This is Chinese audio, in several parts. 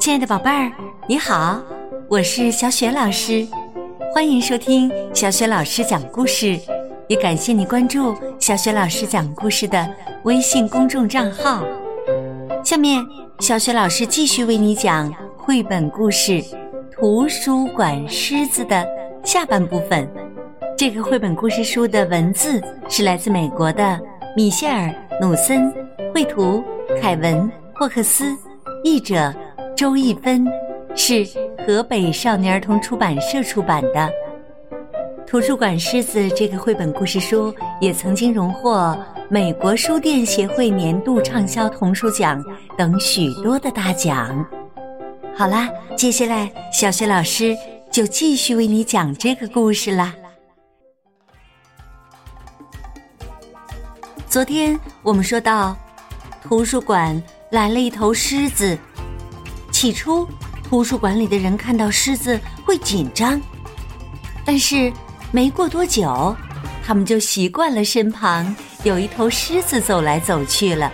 亲爱的宝贝儿，你好，我是小雪老师，欢迎收听小雪老师讲故事，也感谢你关注小雪老师讲故事的微信公众账号。下面，小雪老师继续为你讲绘本故事《图书馆狮子》的下半部分。这个绘本故事书的文字是来自美国的米歇尔·努森，绘图凯文·霍克斯，译者。周一芬是河北少年儿童出版社出版的《图书馆狮子》这个绘本故事书，也曾经荣获美国书店协会年度畅销童书奖等许多的大奖。好啦，接下来小雪老师就继续为你讲这个故事啦。昨天我们说到，图书馆来了一头狮子。起初，图书馆里的人看到狮子会紧张，但是没过多久，他们就习惯了身旁有一头狮子走来走去了。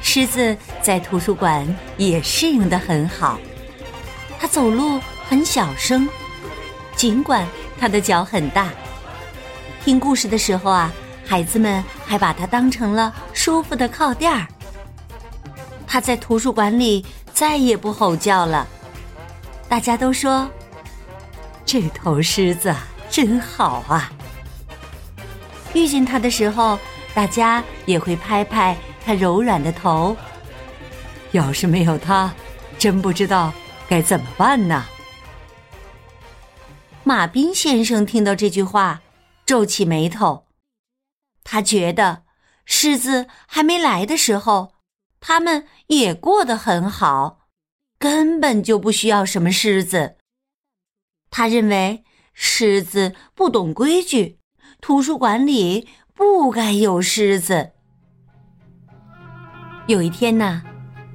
狮子在图书馆也适应的很好，它走路很小声，尽管它的脚很大。听故事的时候啊，孩子们还把它当成了舒服的靠垫儿。它在图书馆里。再也不吼叫了，大家都说这头狮子真好啊。遇见它的时候，大家也会拍拍它柔软的头。要是没有它，真不知道该怎么办呢。马彬先生听到这句话，皱起眉头。他觉得狮子还没来的时候。他们也过得很好，根本就不需要什么狮子。他认为狮子不懂规矩，图书馆里不该有狮子。有一天呢，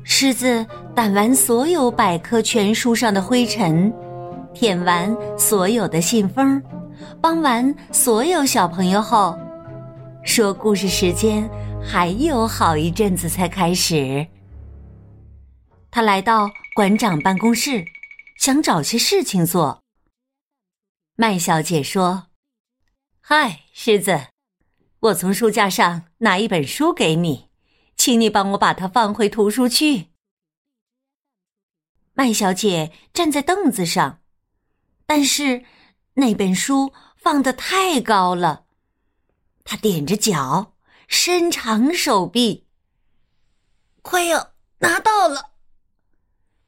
狮子掸完所有百科全书上的灰尘，舔完所有的信封，帮完所有小朋友后，说故事时间。还有好一阵子才开始。他来到馆长办公室，想找些事情做。麦小姐说：“嗨，狮子，我从书架上拿一本书给你，请你帮我把它放回图书区。”麦小姐站在凳子上，但是那本书放的太高了，她踮着脚。伸长手臂，快要拿到了。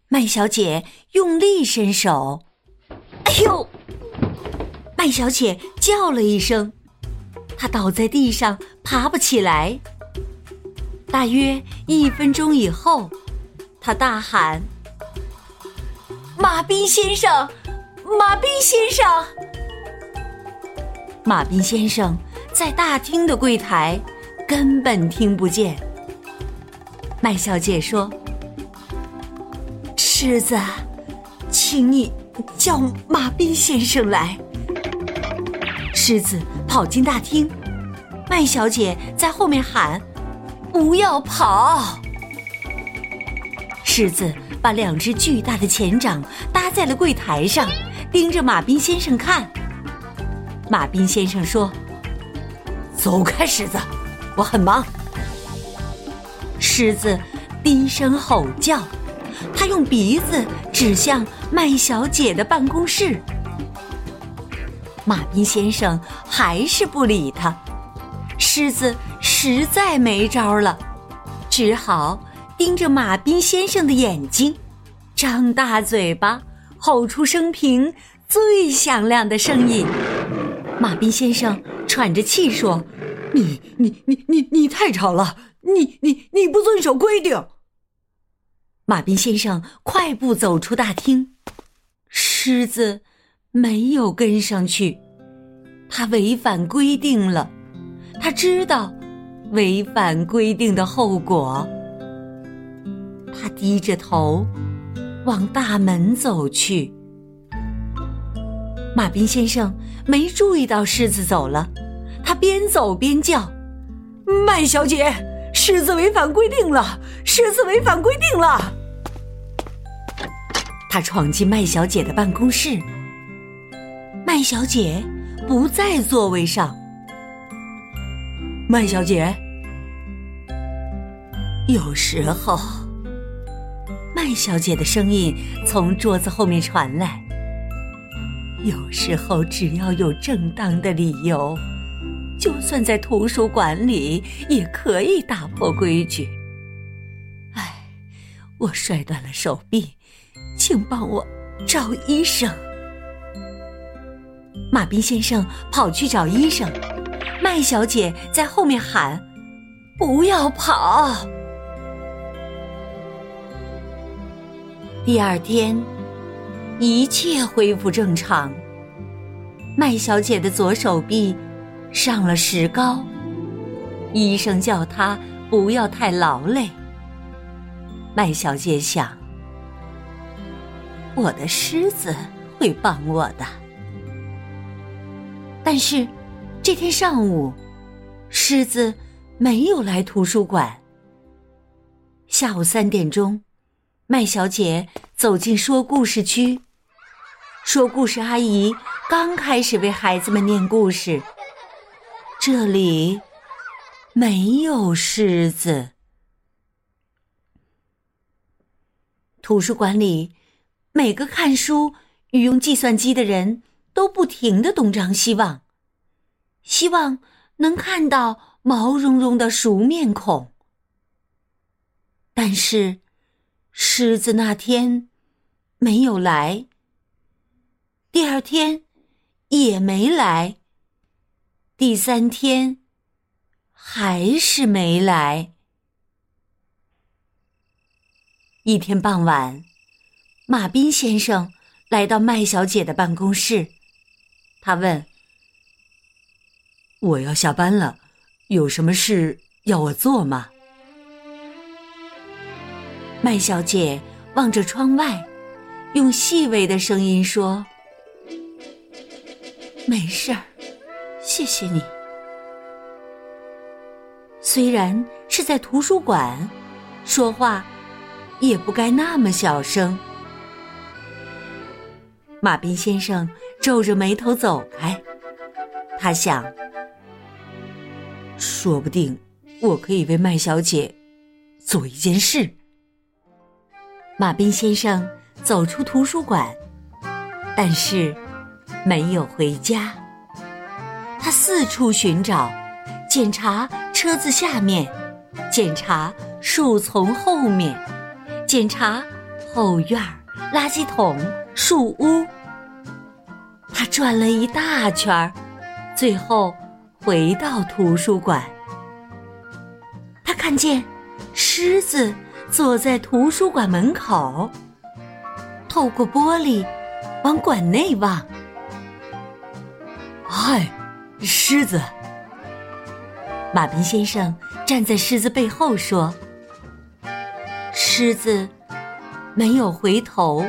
麦小姐用力伸手，哎呦！麦小姐叫了一声，她倒在地上，爬不起来。大约一分钟以后，她大喊：“马彬先生，马彬先生！”马彬先生在大厅的柜台。根本听不见。麦小姐说：“狮子，请你叫马彬先生来。”狮子跑进大厅，麦小姐在后面喊：“不要跑！”狮子把两只巨大的前掌搭在了柜台上，盯着马彬先生看。马彬先生说：“走开，狮子。”我很忙。狮子低声吼叫，他用鼻子指向麦小姐的办公室。马彬先生还是不理他。狮子实在没招了，只好盯着马彬先生的眼睛，张大嘴巴，吼出生平最响亮的声音。马彬先生喘着气说。你你你你你太吵了！你你你不遵守规定。马彬先生快步走出大厅，狮子没有跟上去，他违反规定了，他知道违反规定的后果。他低着头往大门走去。马彬先生没注意到狮子走了。边走边叫：“麦小姐，狮子违反规定了！狮子违反规定了！”他闯进麦小姐的办公室，麦小姐不在座位上。麦小姐，有时候，麦小姐的声音从桌子后面传来。有时候，只要有正当的理由，就算在图书馆里也可以打破规矩。唉，我摔断了手臂。请帮我找医生。马彬先生跑去找医生，麦小姐在后面喊：“不要跑！”第二天，一切恢复正常。麦小姐的左手臂上了石膏，医生叫她不要太劳累。麦小姐想。我的狮子会帮我的，但是这天上午，狮子没有来图书馆。下午三点钟，麦小姐走进说故事区，说故事阿姨刚开始为孩子们念故事。这里没有狮子，图书馆里。每个看书与用计算机的人都不停的东张西望，希望能看到毛茸茸的熟面孔。但是，狮子那天没有来，第二天也没来，第三天还是没来。一天傍晚。马彬先生来到麦小姐的办公室，他问：“我要下班了，有什么事要我做吗？”麦小姐望着窗外，用细微的声音说：“没事儿，谢谢你。虽然是在图书馆，说话也不该那么小声。”马彬先生皱着眉头走开，他想：说不定我可以为麦小姐做一件事。马彬先生走出图书馆，但是没有回家。他四处寻找，检查车子下面，检查树丛后面，检查后院垃圾桶。树屋，他转了一大圈，最后回到图书馆。他看见狮子坐在图书馆门口，透过玻璃往馆内望。嗨，狮子！马彬先生站在狮子背后说：“狮子没有回头。”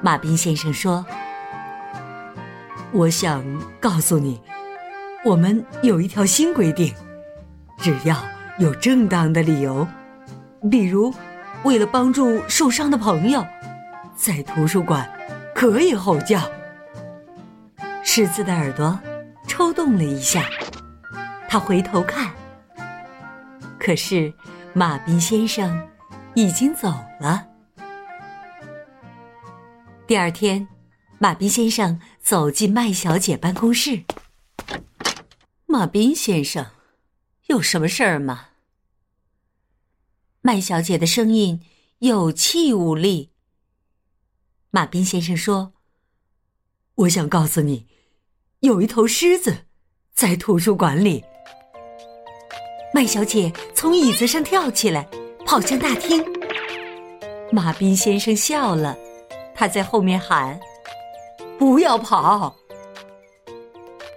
马彬先生说：“我想告诉你，我们有一条新规定，只要有正当的理由，比如为了帮助受伤的朋友，在图书馆可以吼叫。”狮子的耳朵抽动了一下，他回头看，可是马彬先生已经走了。第二天，马彬先生走进麦小姐办公室。马彬先生，有什么事儿吗？麦小姐的声音有气无力。马彬先生说：“我想告诉你，有一头狮子在图书馆里。”麦小姐从椅子上跳起来，跑向大厅。马彬先生笑了。他在后面喊：“不要跑！”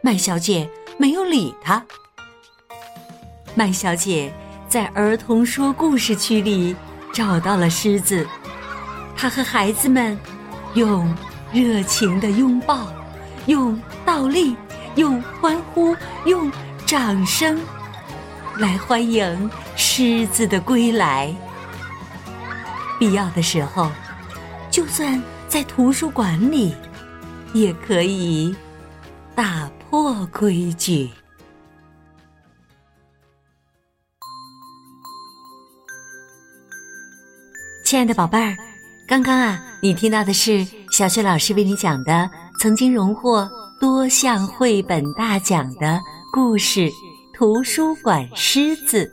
麦小姐没有理他。麦小姐在儿童说故事区里找到了狮子，她和孩子们用热情的拥抱、用倒立、用欢呼、用掌声来欢迎狮子的归来。必要的时候。就算在图书馆里，也可以打破规矩。亲爱的宝贝儿，刚刚啊，你听到的是小雪老师为你讲的曾经荣获多项绘本大奖的故事《图书馆狮子》。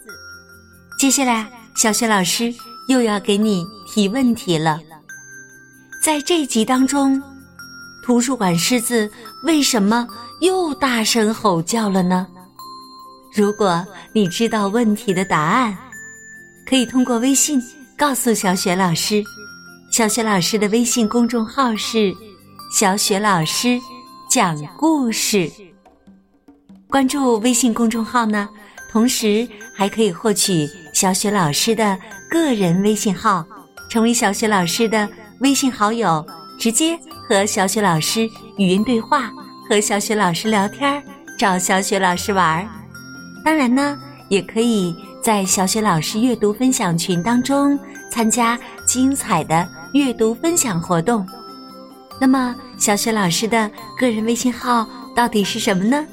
接下来，小雪老师又要给你提问题了。在这集当中，图书馆狮子为什么又大声吼叫了呢？如果你知道问题的答案，可以通过微信。告诉小雪老师，小雪老师的微信公众号是“小雪老师讲故事”。关注微信公众号呢，同时还可以获取小雪老师的个人微信号，成为小雪老师的微信好友，直接和小雪老师语音对话，和小雪老师聊天，找小雪老师玩儿。当然呢，也可以在小雪老师阅读分享群当中。参加精彩的阅读分享活动，那么小雪老师的个人微信号到底是什么呢？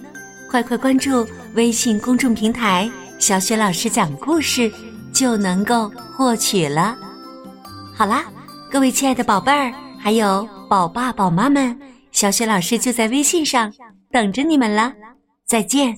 快快关注微信公众平台“小雪老师讲故事”，就能够获取了。好啦，各位亲爱的宝贝儿，还有宝爸宝妈们，小雪老师就在微信上等着你们了。再见。